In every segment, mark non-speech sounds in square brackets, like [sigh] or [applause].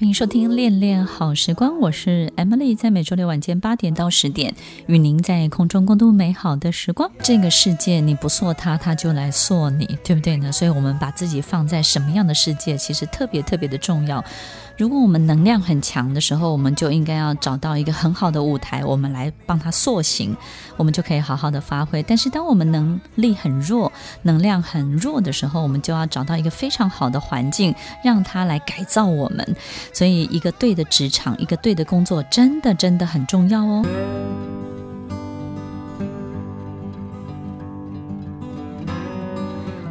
欢迎收听《恋恋好时光》，我是 Emily，在每周六晚间八点到十点，与您在空中共度美好的时光。这个世界你不塑它，它就来塑你，对不对呢？所以，我们把自己放在什么样的世界，其实特别特别的重要。如果我们能量很强的时候，我们就应该要找到一个很好的舞台，我们来帮它塑形，我们就可以好好的发挥。但是，当我们能力很弱、能量很弱的时候，我们就要找到一个非常好的环境，让它来改造我们。所以，一个对的职场，一个对的工作，真的真的很重要哦。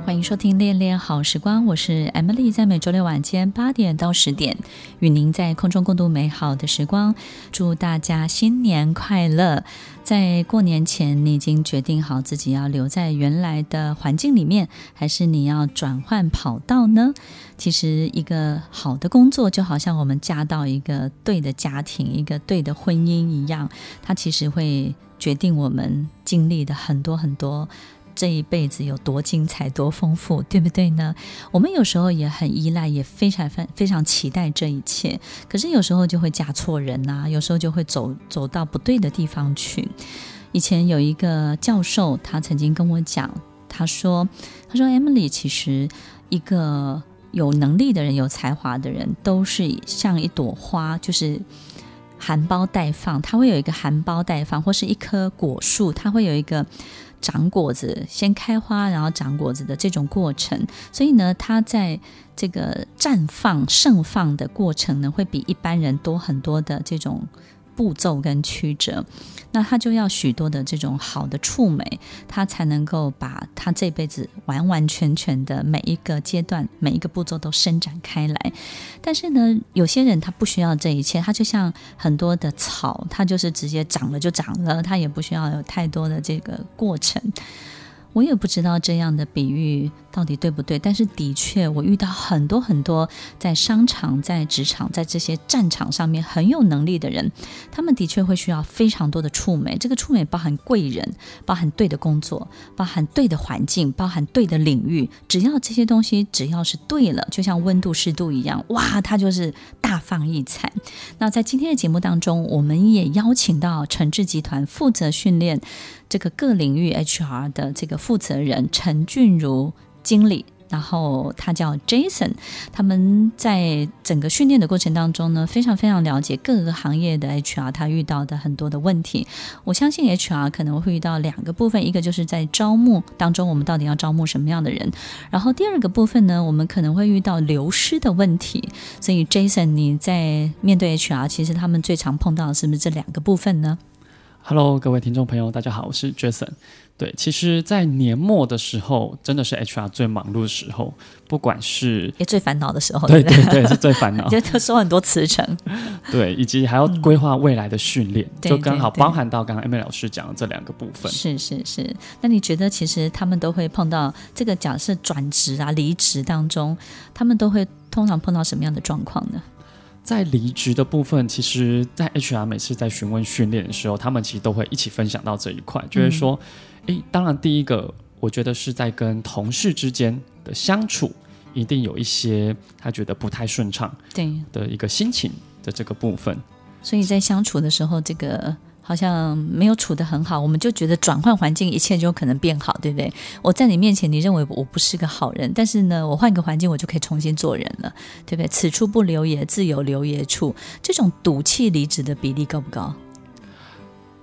欢迎收听《恋恋好时光》，我是 Emily，在每周六晚间八点到十点，与您在空中共度美好的时光。祝大家新年快乐！在过年前，你已经决定好自己要留在原来的环境里面，还是你要转换跑道呢？其实，一个好的工作就好像我们嫁到一个对的家庭、一个对的婚姻一样，它其实会决定我们经历的很多很多。这一辈子有多精彩、多丰富，对不对呢？我们有时候也很依赖，也非常、非非常期待这一切。可是有时候就会嫁错人呐、啊，有时候就会走走到不对的地方去。以前有一个教授，他曾经跟我讲，他说：“他说，Emily，其实一个有能力的人、有才华的人，都是像一朵花，就是含苞待放。他会有一个含苞待放，或是一棵果树，他会有一个。”长果子，先开花，然后长果子的这种过程，所以呢，它在这个绽放、盛放的过程呢，会比一般人多很多的这种。步骤跟曲折，那他就要许多的这种好的触媒，他才能够把他这辈子完完全全的每一个阶段、每一个步骤都伸展开来。但是呢，有些人他不需要这一切，他就像很多的草，他就是直接长了就长了，他也不需要有太多的这个过程。我也不知道这样的比喻到底对不对，但是的确，我遇到很多很多在商场、在职场、在这些战场上面很有能力的人，他们的确会需要非常多的触媒。这个触媒包含贵人，包含对的工作，包含对的环境，包含对的领域。只要这些东西只要是对了，就像温度、湿度一样，哇，它就是大放异彩。那在今天的节目当中，我们也邀请到诚志集团负责训练。这个各领域 HR 的这个负责人陈俊如经理，然后他叫 Jason，他们在整个训练的过程当中呢，非常非常了解各个行业的 HR 他遇到的很多的问题。我相信 HR 可能会遇到两个部分，一个就是在招募当中，我们到底要招募什么样的人，然后第二个部分呢，我们可能会遇到流失的问题。所以 Jason，你在面对 HR，其实他们最常碰到的是不是这两个部分呢？Hello，各位听众朋友，大家好，我是 Jason。对，其实，在年末的时候，真的是 HR 最忙碌的时候，不管是也最烦恼的时候，对对对，是最烦恼，[laughs] 就收很多辞呈，对，以及还要规划未来的训练，嗯、就刚好包含到刚刚 Emily 老师讲的这两个部分。是是是，那你觉得，其实他们都会碰到这个假设转职啊、离职当中，他们都会通常碰到什么样的状况呢？在离职的部分，其实，在 HR 每次在询问训练的时候，他们其实都会一起分享到这一块，就是说，诶、嗯，当然，第一个，我觉得是在跟同事之间的相处，一定有一些他觉得不太顺畅，对的一个心情的这个部分。所以在相处的时候，这个。好像没有处得很好，我们就觉得转换环境，一切就可能变好，对不对？我在你面前，你认为我不是个好人，但是呢，我换个环境，我就可以重新做人了，对不对？此处不留爷，自有留爷处。这种赌气离职的比例高不高？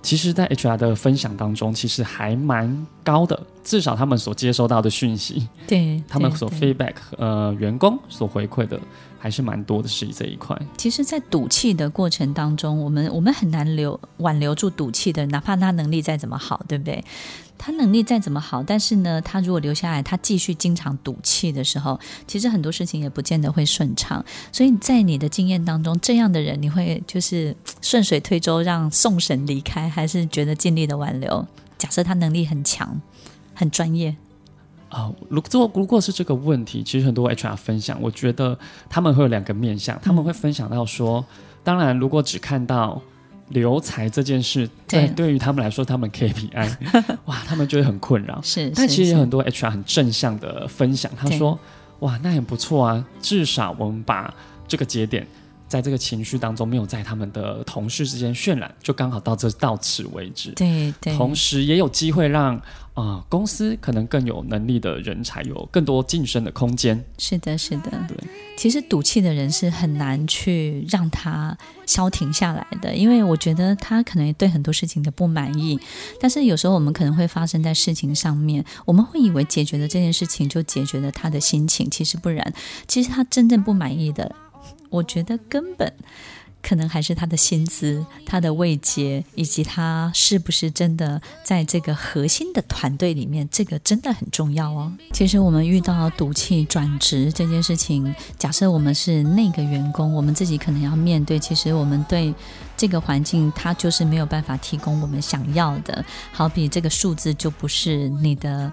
其实，在 HR 的分享当中，其实还蛮高的，至少他们所接收到的讯息，对他们所 feedback，呃，员工所回馈的。还是蛮多的，是这一块。其实，在赌气的过程当中，我们我们很难留挽留住赌气的，哪怕他能力再怎么好，对不对？他能力再怎么好，但是呢，他如果留下来，他继续经常赌气的时候，其实很多事情也不见得会顺畅。所以在你的经验当中，这样的人，你会就是顺水推舟让送神离开，还是觉得尽力的挽留？假设他能力很强，很专业。啊，如果如果是这个问题，其实很多 HR 分享，我觉得他们会有两个面向，他们会分享到说，当然，如果只看到留才这件事，对，对于他们来说，他们 KPI，[laughs] 哇，他们觉得很困扰。是，但其实有很多 HR 很正向的分享，他说，哇，那很不错啊，至少我们把这个节点在这个情绪当中没有在他们的同事之间渲染，就刚好到这到此为止。对对，同时也有机会让啊、呃、公司可能更有能力的人才有更多晋升的空间。是的，是的。对，其实赌气的人是很难去让他消停下来的，因为我觉得他可能对很多事情的不满意，但是有时候我们可能会发生在事情上面，我们会以为解决了这件事情就解决了他的心情，其实不然，其实他真正不满意的。我觉得根本可能还是他的薪资、他的位阶，以及他是不是真的在这个核心的团队里面，这个真的很重要哦。其实我们遇到赌气转职这件事情，假设我们是那个员工，我们自己可能要面对。其实我们对这个环境，它就是没有办法提供我们想要的。好比这个数字就不是你的。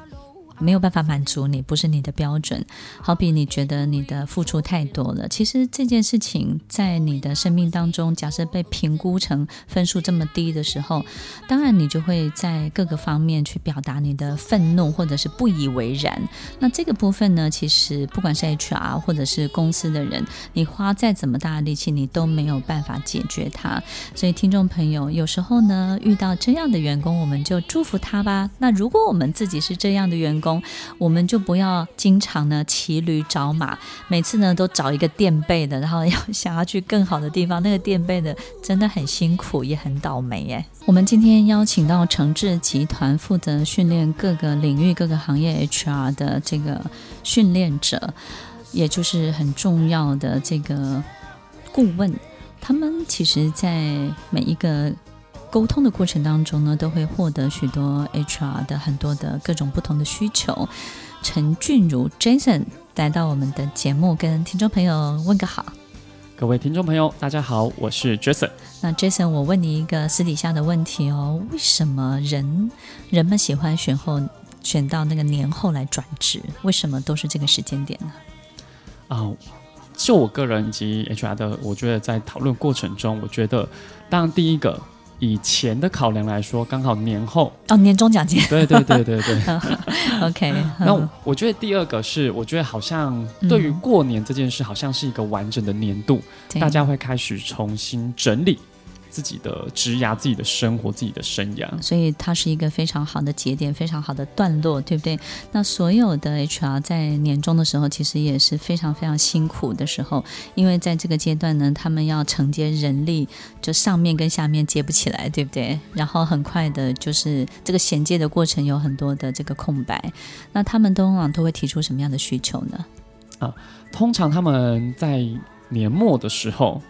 没有办法满足你，不是你的标准。好比你觉得你的付出太多了，其实这件事情在你的生命当中，假设被评估成分数这么低的时候，当然你就会在各个方面去表达你的愤怒或者是不以为然。那这个部分呢，其实不管是 HR 或者是公司的人，你花再怎么大的力气，你都没有办法解决它。所以听众朋友，有时候呢，遇到这样的员工，我们就祝福他吧。那如果我们自己是这样的员工，工，我们就不要经常呢骑驴找马，每次呢都找一个垫背的，然后要想要去更好的地方，那个垫背的真的很辛苦，也很倒霉耶。我们今天邀请到诚志集团负责训练各个领域、各个行业 HR 的这个训练者，也就是很重要的这个顾问，他们其实在每一个。沟通的过程当中呢，都会获得许多 HR 的很多的各种不同的需求。陈俊如 Jason 来到我们的节目，跟听众朋友问个好。各位听众朋友，大家好，我是 Jason。那 Jason，我问你一个私底下的问题哦，为什么人人们喜欢选后选到那个年后来转职？为什么都是这个时间点呢？啊、哦，就我个人以及 HR 的，我觉得在讨论过程中，我觉得当然第一个。以前的考量来说，刚好年后哦，年终奖金。对对对对对。[laughs] OK。那我觉得第二个是，我觉得好像对于过年这件事，好像是一个完整的年度，嗯、大家会开始重新整理。自己的职涯、自己的生活、自己的生涯，所以它是一个非常好的节点，非常好的段落，对不对？那所有的 HR 在年终的时候，其实也是非常非常辛苦的时候，因为在这个阶段呢，他们要承接人力，就上面跟下面接不起来，对不对？然后很快的，就是这个衔接的过程有很多的这个空白，那他们通常都会提出什么样的需求呢？啊，通常他们在年末的时候。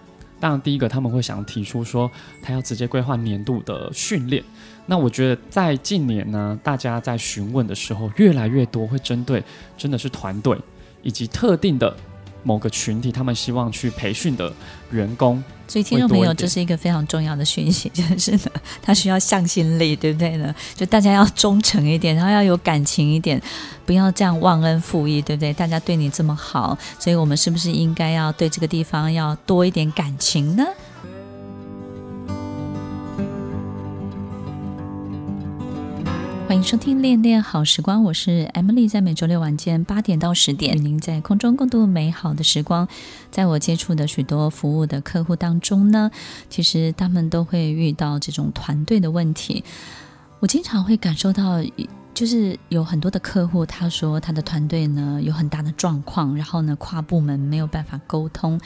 当然，第一个他们会想提出说，他要直接规划年度的训练。那我觉得在近年呢，大家在询问的时候，越来越多会针对真的是团队以及特定的。某个群体，他们希望去培训的员工，所以听众朋友，这是一个非常重要的讯息，就是呢，他需要向心力，对不对呢？就大家要忠诚一点，然后要有感情一点，不要这样忘恩负义，对不对？大家对你这么好，所以我们是不是应该要对这个地方要多一点感情呢？收听《恋恋好时光》，我是 Emily，在每周六晚间八点到十点，与您在空中共度美好的时光。在我接触的许多服务的客户当中呢，其实他们都会遇到这种团队的问题。我经常会感受到。就是有很多的客户，他说他的团队呢有很大的状况，然后呢跨部门没有办法沟通。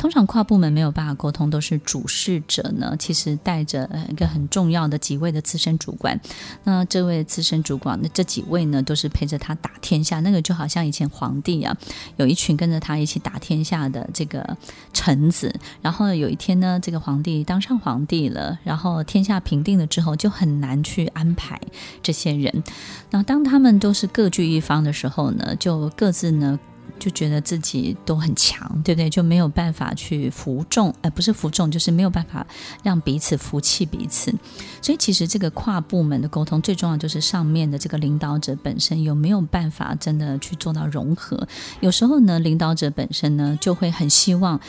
通常跨部门没有办法沟通，都是主事者呢其实带着一个很重要的几位的资深主管。那这位资深主管，那这几位呢都是陪着他打天下。那个就好像以前皇帝啊，有一群跟着他一起打天下的这个臣子。然后有一天呢，这个皇帝当上皇帝了，然后天下平定了之后，就很难去安排这些人。那当他们都是各据一方的时候呢，就各自呢就觉得自己都很强，对不对？就没有办法去服众，呃，不是服众，就是没有办法让彼此服气彼此。所以其实这个跨部门的沟通最重要就是上面的这个领导者本身有没有办法真的去做到融合。有时候呢，领导者本身呢就会很希望。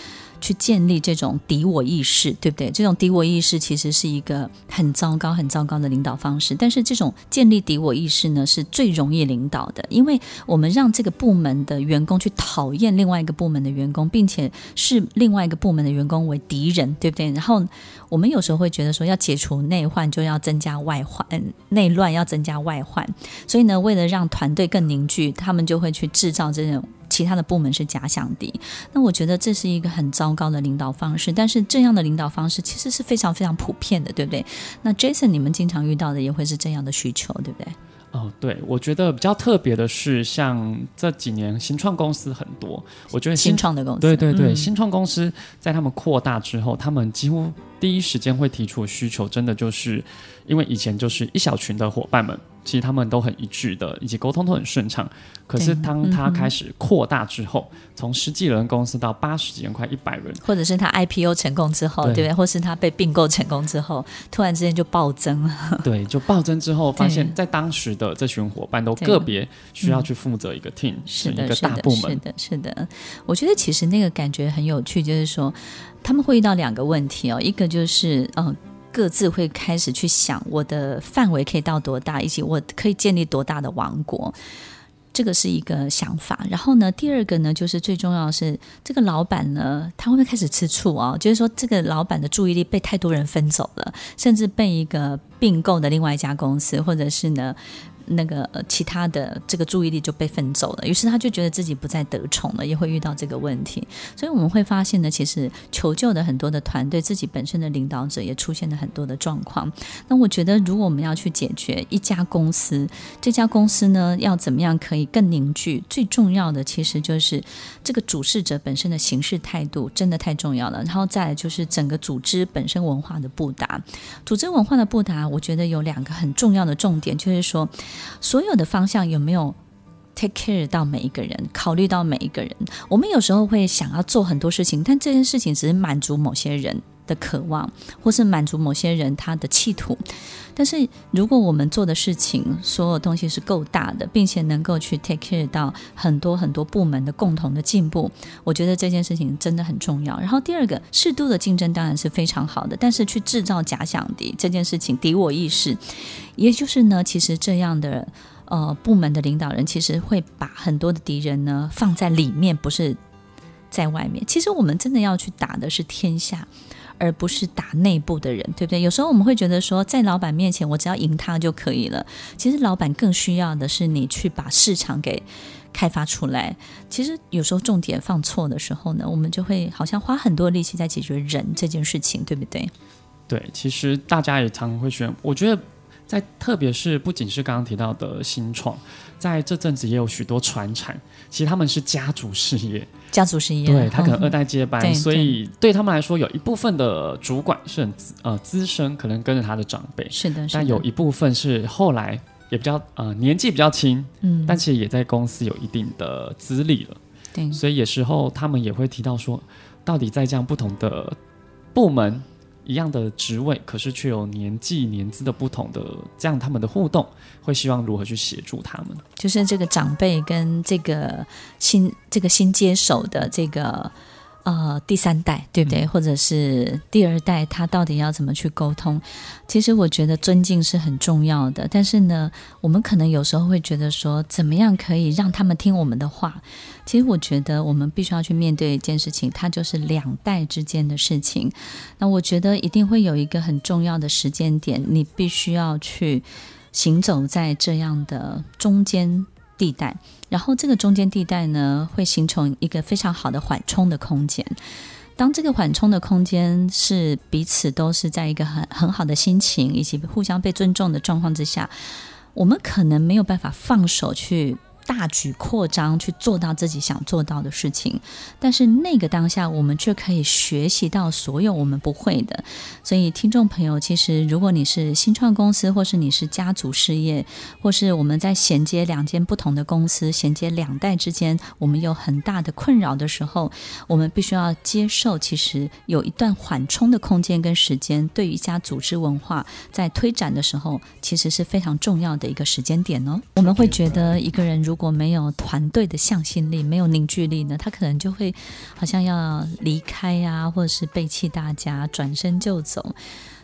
去建立这种敌我意识，对不对？这种敌我意识其实是一个很糟糕、很糟糕的领导方式。但是这种建立敌我意识呢，是最容易领导的，因为我们让这个部门的员工去讨厌另外一个部门的员工，并且视另外一个部门的员工为敌人，对不对？然后我们有时候会觉得说，要解除内患，就要增加外患，内乱要增加外患。所以呢，为了让团队更凝聚，他们就会去制造这种。其他的部门是假想敌，那我觉得这是一个很糟糕的领导方式。但是这样的领导方式其实是非常非常普遍的，对不对？那 Jason，你们经常遇到的也会是这样的需求，对不对？哦，对，我觉得比较特别的是，像这几年新创公司很多，我觉得新，新创的公司，对对对，嗯、新创公司在他们扩大之后，他们几乎第一时间会提出需求，真的就是因为以前就是一小群的伙伴们。其实他们都很一致的，以及沟通都很顺畅。可是当他开始扩大之后，嗯、从十几人公司到八十几人，快一百人，或者是他 IPO 成功之后，对，对不对？或是他被并购成功之后，突然之间就暴增了。[laughs] 对，就暴增之后，发现 [laughs] 在当时的这群伙伴都个别需要去负责一个 team，是一个大部门。是的，是的。我觉得其实那个感觉很有趣，就是说他们会遇到两个问题哦，一个就是嗯。各自会开始去想我的范围可以到多大，以及我可以建立多大的王国，这个是一个想法。然后呢，第二个呢，就是最重要的是这个老板呢，他会不会开始吃醋啊？就是说，这个老板的注意力被太多人分走了，甚至被一个并购的另外一家公司，或者是呢？那个其他的这个注意力就被分走了，于是他就觉得自己不再得宠了，也会遇到这个问题。所以我们会发现呢，其实求救的很多的团队，自己本身的领导者也出现了很多的状况。那我觉得，如果我们要去解决一家公司，这家公司呢要怎么样可以更凝聚？最重要的其实就是这个主事者本身的行事态度，真的太重要了。然后再来就是整个组织本身文化的布达，组织文化的布达，我觉得有两个很重要的重点，就是说。所有的方向有没有 take care 到每一个人，考虑到每一个人？我们有时候会想要做很多事情，但这件事情只是满足某些人的渴望，或是满足某些人他的企图。但是，如果我们做的事情所有东西是够大的，并且能够去 take care 到很多很多部门的共同的进步，我觉得这件事情真的很重要。然后第二个，适度的竞争当然是非常好的，但是去制造假想敌这件事情，敌我意识，也就是呢，其实这样的呃部门的领导人，其实会把很多的敌人呢放在里面，不是在外面。其实我们真的要去打的是天下。而不是打内部的人，对不对？有时候我们会觉得说，在老板面前，我只要赢他就可以了。其实老板更需要的是你去把市场给开发出来。其实有时候重点放错的时候呢，我们就会好像花很多力气在解决人这件事情，对不对？对，其实大家也常常会选。我觉得在特别是不仅是刚刚提到的新创，在这阵子也有许多传产，其实他们是家族事业。家族事业，对，他可能二代接班，嗯、所以对。他们来说，有一部分的主管是很呃资深，可能跟着他的长辈，是的，是的，但有一部分是后来也比较呃年纪比较轻，嗯，但其实也在公司有一定的资历了，对，所以有时候他们也会提到说，到底在这样不同的部门。一样的职位，可是却有年纪、年资的不同的，这样他们的互动会希望如何去协助他们？就是这个长辈跟这个新这个新接手的这个。呃，第三代对不对？或者是第二代，他到底要怎么去沟通？其实我觉得尊敬是很重要的。但是呢，我们可能有时候会觉得说，怎么样可以让他们听我们的话？其实我觉得我们必须要去面对一件事情，它就是两代之间的事情。那我觉得一定会有一个很重要的时间点，你必须要去行走在这样的中间地带。然后这个中间地带呢，会形成一个非常好的缓冲的空间。当这个缓冲的空间是彼此都是在一个很很好的心情以及互相被尊重的状况之下，我们可能没有办法放手去。大举扩张去做到自己想做到的事情，但是那个当下，我们却可以学习到所有我们不会的。所以，听众朋友，其实如果你是新创公司，或是你是家族事业，或是我们在衔接两间不同的公司，衔接两代之间，我们有很大的困扰的时候，我们必须要接受，其实有一段缓冲的空间跟时间，对于一家组织文化在推展的时候，其实是非常重要的一个时间点哦。我们会觉得一个人如如果没有团队的向心力，没有凝聚力呢，他可能就会好像要离开呀、或者是背弃大家，转身就走。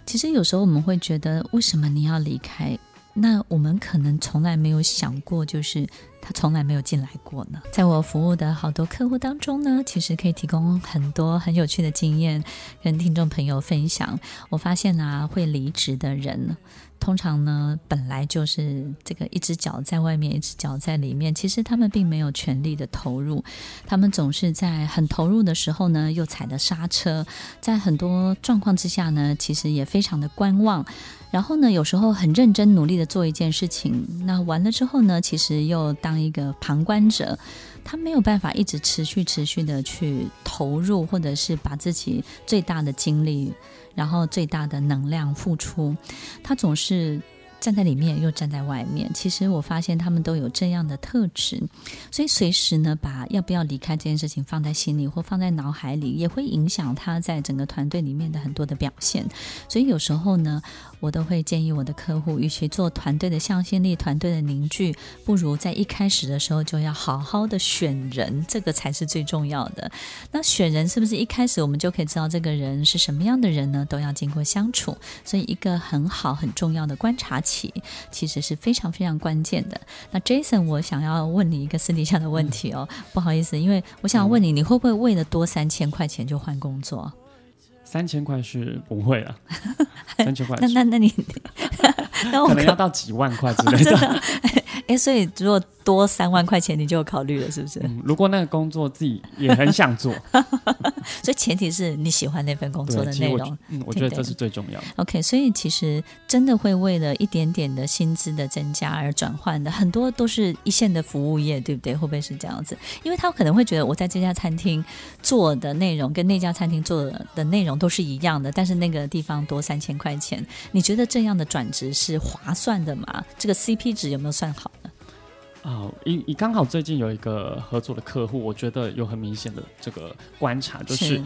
其实有时候我们会觉得，为什么你要离开？那我们可能从来没有想过，就是他从来没有进来过呢。在我服务的好多客户当中呢，其实可以提供很多很有趣的经验跟听众朋友分享。我发现啊，会离职的人，通常呢本来就是这个一只脚在外面，一只脚在里面。其实他们并没有全力的投入，他们总是在很投入的时候呢，又踩着刹车。在很多状况之下呢，其实也非常的观望。然后呢，有时候很认真努力的做一件事情，那完了之后呢，其实又当一个旁观者，他没有办法一直持续持续的去投入，或者是把自己最大的精力，然后最大的能量付出，他总是。站在里面又站在外面，其实我发现他们都有这样的特质，所以随时呢，把要不要离开这件事情放在心里或放在脑海里，也会影响他在整个团队里面的很多的表现。所以有时候呢，我都会建议我的客户，与其做团队的向心力、团队的凝聚，不如在一开始的时候就要好好的选人，这个才是最重要的。那选人是不是一开始我们就可以知道这个人是什么样的人呢？都要经过相处，所以一个很好很重要的观察期。其实是非常非常关键的。那 Jason，我想要问你一个私底下的问题哦，不好意思，因为我想问你，你会不会为了多三千块钱就换工作？三千块是不会了，[laughs] 三千块。那那那你，那我可，可能要到几万块之类的。哎，所以如果多三万块钱，你就有考虑了，是不是？嗯，如果那个工作自己也很想做，[laughs] 所以前提是你喜欢那份工作的内容。嗯，我觉得这是最重要的。OK，所以其实真的会为了一点点的薪资的增加而转换的，很多都是一线的服务业，对不对？会不会是这样子？因为他可能会觉得我在这家餐厅做的内容跟那家餐厅做的内容都是一样的，但是那个地方多三千块钱，你觉得这样的转职是划算的吗？这个 CP 值有没有算好？啊，以以刚好最近有一个合作的客户，我觉得有很明显的这个观察，就是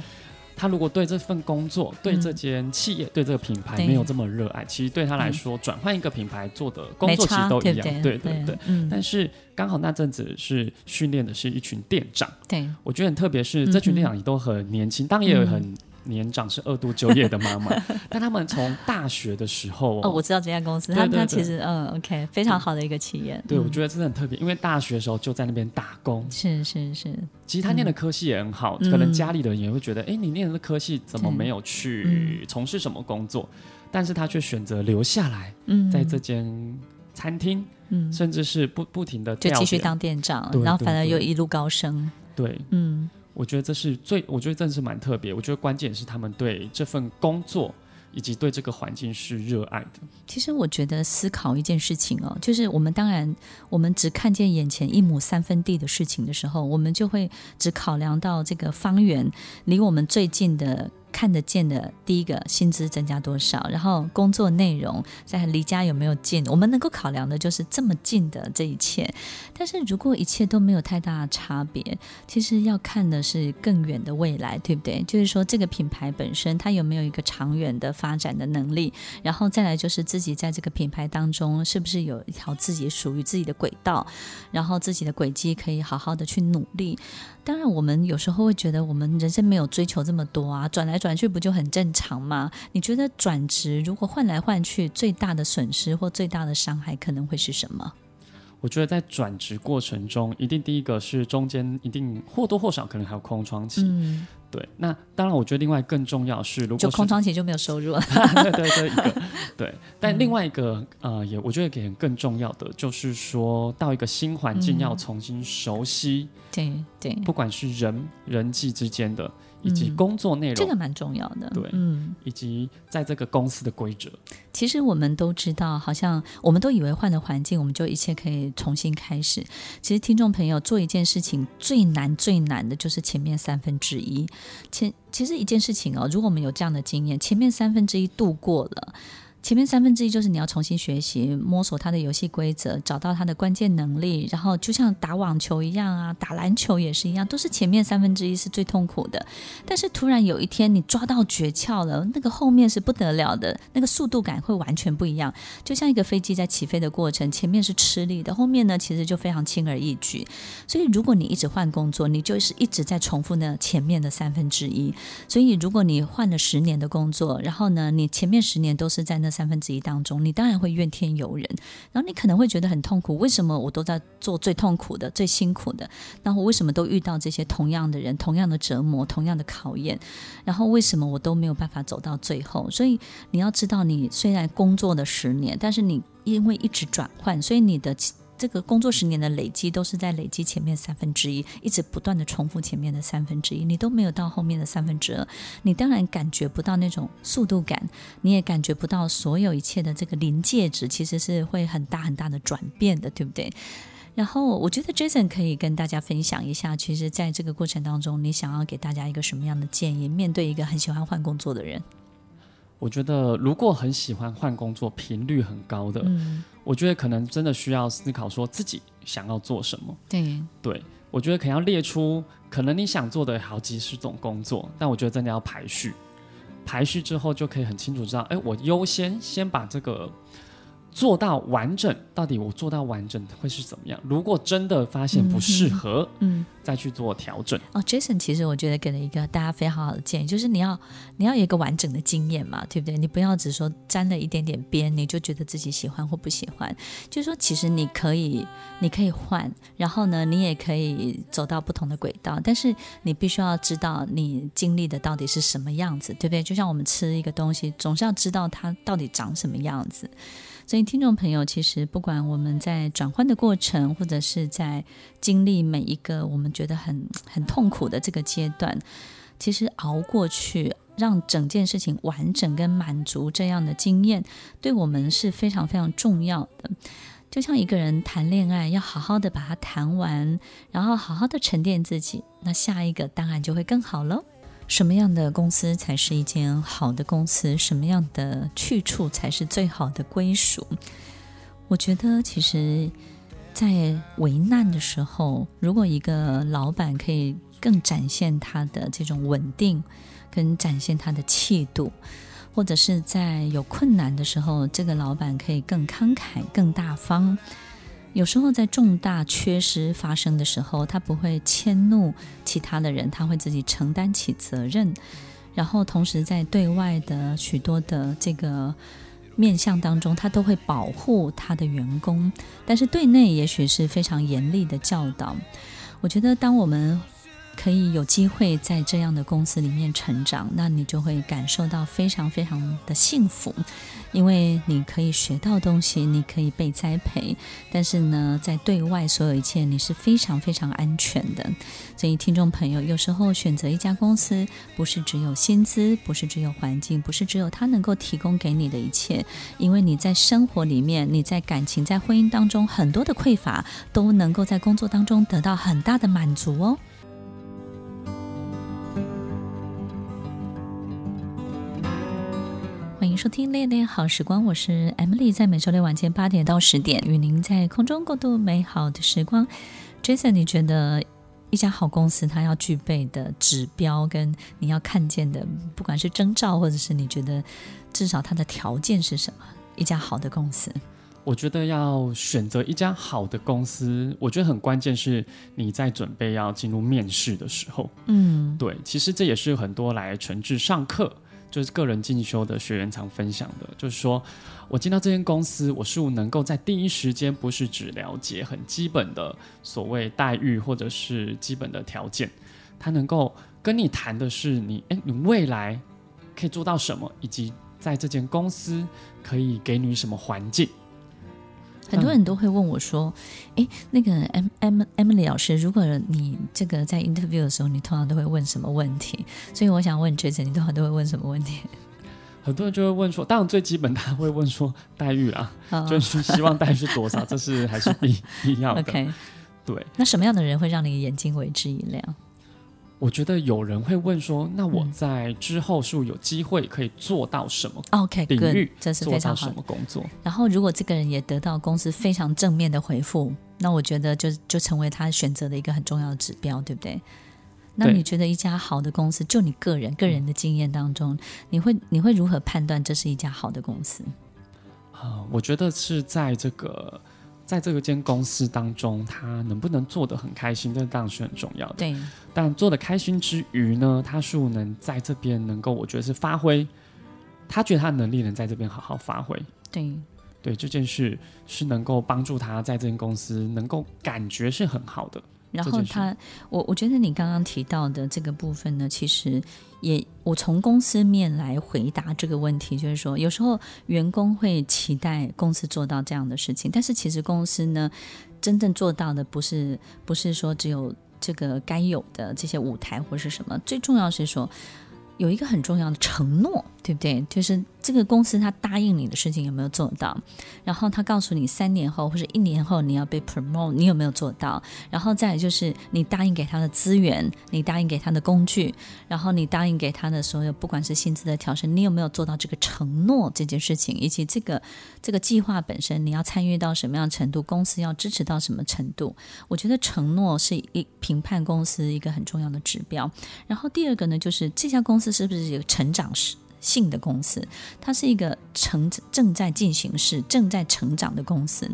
他如果对这份工作、对这间企业、对这个品牌没有这么热爱，其实对他来说，转换一个品牌做的工作其实都一样，对对对。但是刚好那阵子是训练的是一群店长，对，我觉得很特别，是这群店长也都很年轻，当然也有很。年长是二度就业的妈妈，[laughs] 但他们从大学的时候哦，哦，我知道这家公司，他他其实嗯，OK，非常好的一个企业。对，我觉得真的很特别，因为大学的时候就在那边打工。是是是，其实他念的科系也很好，可能家里的人也会觉得，哎，你念的科系怎么没有去从事什么工作？但是他却选择留下来，在这间餐厅，甚至是不不停的就继续当店长，然后反而又一路高升。对，嗯。我觉得这是最，我觉得真的是蛮特别。我觉得关键是他们对这份工作以及对这个环境是热爱的。其实我觉得思考一件事情哦，就是我们当然我们只看见眼前一亩三分地的事情的时候，我们就会只考量到这个方圆离我们最近的。看得见的第一个薪资增加多少，然后工作内容在离家有没有近，我们能够考量的就是这么近的这一切。但是如果一切都没有太大的差别，其实要看的是更远的未来，对不对？就是说这个品牌本身它有没有一个长远的发展的能力，然后再来就是自己在这个品牌当中是不是有一条自己属于自己的轨道，然后自己的轨迹可以好好的去努力。当然，我们有时候会觉得我们人生没有追求这么多啊，转来转去不就很正常吗？你觉得转职如果换来换去，最大的损失或最大的伤害可能会是什么？我觉得在转职过程中，一定第一个是中间一定或多或少可能还有空窗期。嗯对，那当然，我觉得另外更重要是，如果就空窗期就没有收入了。[laughs] 对对对，一个 [laughs] 对。但另外一个呃，也我觉得给人更重要的就是说到一个新环境要重新熟悉。对、嗯、对，不管是人人际之间的。以及工作内容，这个蛮重要的。对，嗯，以及在这个公司的规则。其实我们都知道，好像我们都以为换了环境，我们就一切可以重新开始。其实，听众朋友做一件事情最难最难的就是前面三分之一。前其实一件事情哦，如果我们有这样的经验，前面三分之一度过了。前面三分之一就是你要重新学习、摸索他的游戏规则，找到他的关键能力，然后就像打网球一样啊，打篮球也是一样，都是前面三分之一是最痛苦的。但是突然有一天你抓到诀窍了，那个后面是不得了的，那个速度感会完全不一样。就像一个飞机在起飞的过程，前面是吃力的，后面呢其实就非常轻而易举。所以如果你一直换工作，你就是一直在重复那前面的三分之一。所以如果你换了十年的工作，然后呢，你前面十年都是在那。三分之一当中，你当然会怨天尤人，然后你可能会觉得很痛苦。为什么我都在做最痛苦的、最辛苦的？然后为什么都遇到这些同样的人、同样的折磨、同样的考验？然后为什么我都没有办法走到最后？所以你要知道，你虽然工作了十年，但是你因为一直转换，所以你的。这个工作十年的累积都是在累积前面三分之一，一直不断的重复前面的三分之一，你都没有到后面的三分之二，你当然感觉不到那种速度感，你也感觉不到所有一切的这个临界值其实是会很大很大的转变的，对不对？然后我觉得 Jason 可以跟大家分享一下，其实在这个过程当中，你想要给大家一个什么样的建议？面对一个很喜欢换工作的人。我觉得，如果很喜欢换工作、频率很高的，嗯，我觉得可能真的需要思考说自己想要做什么。对，对，我觉得可能要列出，可能你想做的好几十种工作，但我觉得真的要排序，排序之后就可以很清楚知道，哎，我优先先把这个。做到完整，到底我做到完整会是怎么样？如果真的发现不适合，嗯，再去做调整。哦，Jason，其实我觉得给了一个大家非常好的建议，就是你要你要有一个完整的经验嘛，对不对？你不要只说沾了一点点边，你就觉得自己喜欢或不喜欢。就是说，其实你可以你可以换，然后呢，你也可以走到不同的轨道，但是你必须要知道你经历的到底是什么样子，对不对？就像我们吃一个东西，总是要知道它到底长什么样子。所以，听众朋友，其实不管我们在转换的过程，或者是在经历每一个我们觉得很很痛苦的这个阶段，其实熬过去，让整件事情完整跟满足这样的经验，对我们是非常非常重要的。就像一个人谈恋爱，要好好的把它谈完，然后好好的沉淀自己，那下一个当然就会更好喽。什么样的公司才是一间好的公司？什么样的去处才是最好的归属？我觉得，其实，在危难的时候，如果一个老板可以更展现他的这种稳定，跟展现他的气度，或者是在有困难的时候，这个老板可以更慷慨、更大方。有时候在重大缺失发生的时候，他不会迁怒其他的人，他会自己承担起责任。然后同时在对外的许多的这个面向当中，他都会保护他的员工。但是对内也许是非常严厉的教导。我觉得当我们可以有机会在这样的公司里面成长，那你就会感受到非常非常的幸福，因为你可以学到东西，你可以被栽培，但是呢，在对外所有一切你是非常非常安全的。所以，听众朋友，有时候选择一家公司，不是只有薪资，不是只有环境，不是只有他能够提供给你的一切，因为你在生活里面，你在感情、在婚姻当中很多的匮乏，都能够在工作当中得到很大的满足哦。收听《恋恋好时光》，我是 Emily，在每周六晚间八点到十点，与您在空中共度美好的时光。Jason，你觉得一家好公司它要具备的指标，跟你要看见的，不管是征兆，或者是你觉得至少它的条件是什么？一家好的公司，我觉得要选择一家好的公司，我觉得很关键是你在准备要进入面试的时候，嗯，对，其实这也是很多来诚挚上课。就是个人进修的学员常分享的，就是说我进到这间公司，我是否能够在第一时间，不是只了解很基本的所谓待遇或者是基本的条件，他能够跟你谈的是你，诶，你未来可以做到什么，以及在这间公司可以给你什么环境。很多人都会问我说：“哎，那个 M M Emily 老师，如果你这个在 interview 的时候，你通常都会问什么问题？”所以我想问 Jason，你通常都会问什么问题？[laughs] 很多人就会问说，当然最基本他会问说待遇啊，oh. 就是希望待遇是多少，这是还是必 [laughs] 必要的。OK，对。那什么样的人会让你眼睛为之一亮？我觉得有人会问说，那我在之后是不是有机会可以做到什么？OK，领域这是非常什么工作？然后，如果这个人也得到公司非常正面的回复，那我觉得就就成为他选择的一个很重要的指标，对不对？那你觉得一家好的公司，就你个人个人的经验当中，你会你会如何判断这是一家好的公司？啊、呃，我觉得是在这个。在这个间公司当中，他能不能做得很开心，这当然是很重要的。对，但做得开心之余呢，他是能在这边能够，我觉得是发挥，他觉得他的能力能在这边好好发挥。对，对，这件事是能够帮助他在这间公司能够感觉是很好的。然后他，我我觉得你刚刚提到的这个部分呢，其实也我从公司面来回答这个问题，就是说，有时候员工会期待公司做到这样的事情，但是其实公司呢，真正做到的不是不是说只有这个该有的这些舞台或是什么，最重要是说有一个很重要的承诺，对不对？就是。这个公司他答应你的事情有没有做到？然后他告诉你三年后或者一年后你要被 promote，你有没有做到？然后再来就是你答应给他的资源，你答应给他的工具，然后你答应给他的所有，不管是薪资的调整，你有没有做到这个承诺这件事情？以及这个这个计划本身你要参与到什么样程度？公司要支持到什么程度？我觉得承诺是一评判公司一个很重要的指标。然后第二个呢，就是这家公司是不是有成长式？性的公司，它是一个成正在进行式、正在成长的公司。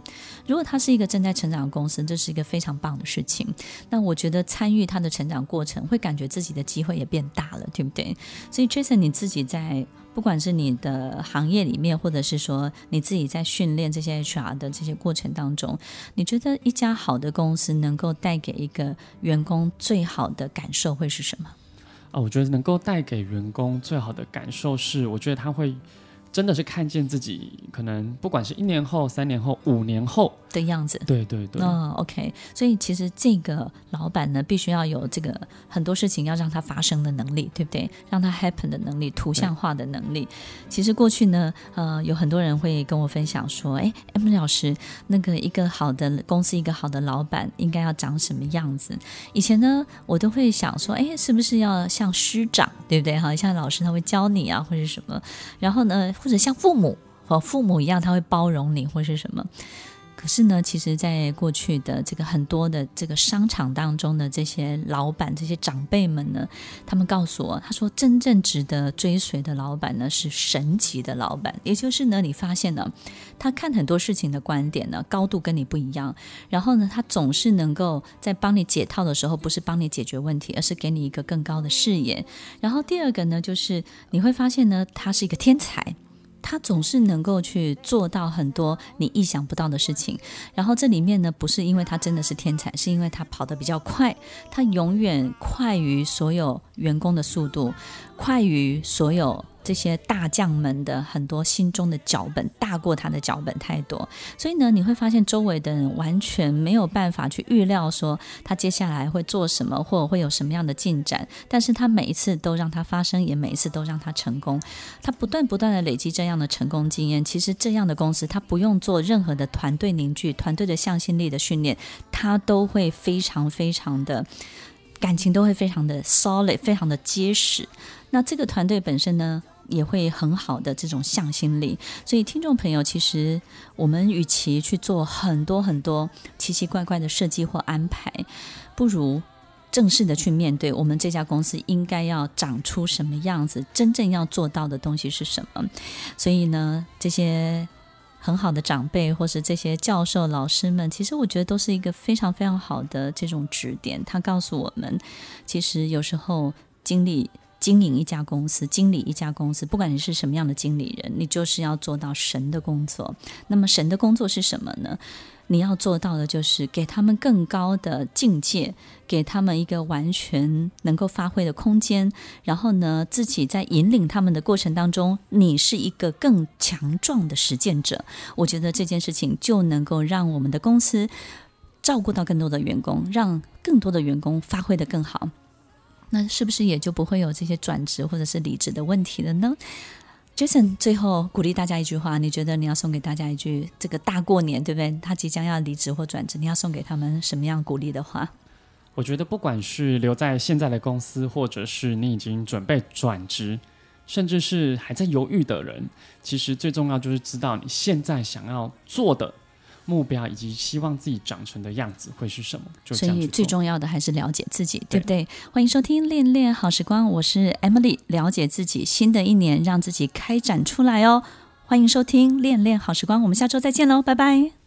如果它是一个正在成长的公司，这是一个非常棒的事情。那我觉得参与它的成长过程，会感觉自己的机会也变大了，对不对？所以，Jason，你自己在不管是你的行业里面，或者是说你自己在训练这些 HR 的这些过程当中，你觉得一家好的公司能够带给一个员工最好的感受会是什么？啊，我觉得能够带给员工最好的感受是，我觉得他会。真的是看见自己可能不管是一年后、三年后、五年后的样子，对对对。嗯，OK。所以其实这个老板呢，必须要有这个很多事情要让它发生的能力，对不对？让它 happen 的能力，图像化的能力。其实过去呢，呃，有很多人会跟我分享说：“哎，Emily 老师，那个一个好的公司，一个好的老板应该要长什么样子？”以前呢，我都会想说：“哎，是不是要像师长，对不对？哈，像老师他会教你啊，或者什么？然后呢？”或者像父母和父母一样，他会包容你，或是什么。可是呢，其实，在过去的这个很多的这个商场当中的这些老板、这些长辈们呢，他们告诉我，他说，真正值得追随的老板呢，是神级的老板。也就是呢，你发现呢，他看很多事情的观点呢，高度跟你不一样。然后呢，他总是能够在帮你解套的时候，不是帮你解决问题，而是给你一个更高的视野。然后第二个呢，就是你会发现呢，他是一个天才。他总是能够去做到很多你意想不到的事情，然后这里面呢，不是因为他真的是天才，是因为他跑得比较快，他永远快于所有员工的速度，快于所有。这些大将们的很多心中的脚本大过他的脚本太多，所以呢，你会发现周围的人完全没有办法去预料说他接下来会做什么，或者会有什么样的进展。但是他每一次都让他发生，也每一次都让他成功。他不断不断的累积这样的成功经验。其实这样的公司，他不用做任何的团队凝聚、团队的向心力的训练，他都会非常非常的感情都会非常的 solid，非常的结实。那这个团队本身呢，也会很好的这种向心力，所以听众朋友，其实我们与其去做很多很多奇奇怪怪的设计或安排，不如正式的去面对我们这家公司应该要长出什么样子，真正要做到的东西是什么。所以呢，这些很好的长辈或是这些教授老师们，其实我觉得都是一个非常非常好的这种指点。他告诉我们，其实有时候经历。经营一家公司，经理一家公司，不管你是什么样的经理人，你就是要做到神的工作。那么神的工作是什么呢？你要做到的就是给他们更高的境界，给他们一个完全能够发挥的空间。然后呢，自己在引领他们的过程当中，你是一个更强壮的实践者。我觉得这件事情就能够让我们的公司照顾到更多的员工，让更多的员工发挥得更好。那是不是也就不会有这些转职或者是离职的问题了呢？Jason，最后鼓励大家一句话，你觉得你要送给大家一句这个大过年对不对？他即将要离职或转职，你要送给他们什么样鼓励的话？我觉得不管是留在现在的公司，或者是你已经准备转职，甚至是还在犹豫的人，其实最重要就是知道你现在想要做的目标，以及希望自己长成的样子会是什么。就，所以最重要的还是了解自己，对不对？对。欢迎收听《恋恋好时光》，我是 Emily，了解自己，新的一年让自己开展出来哦。欢迎收听《恋恋好时光》，我们下周再见喽，拜拜。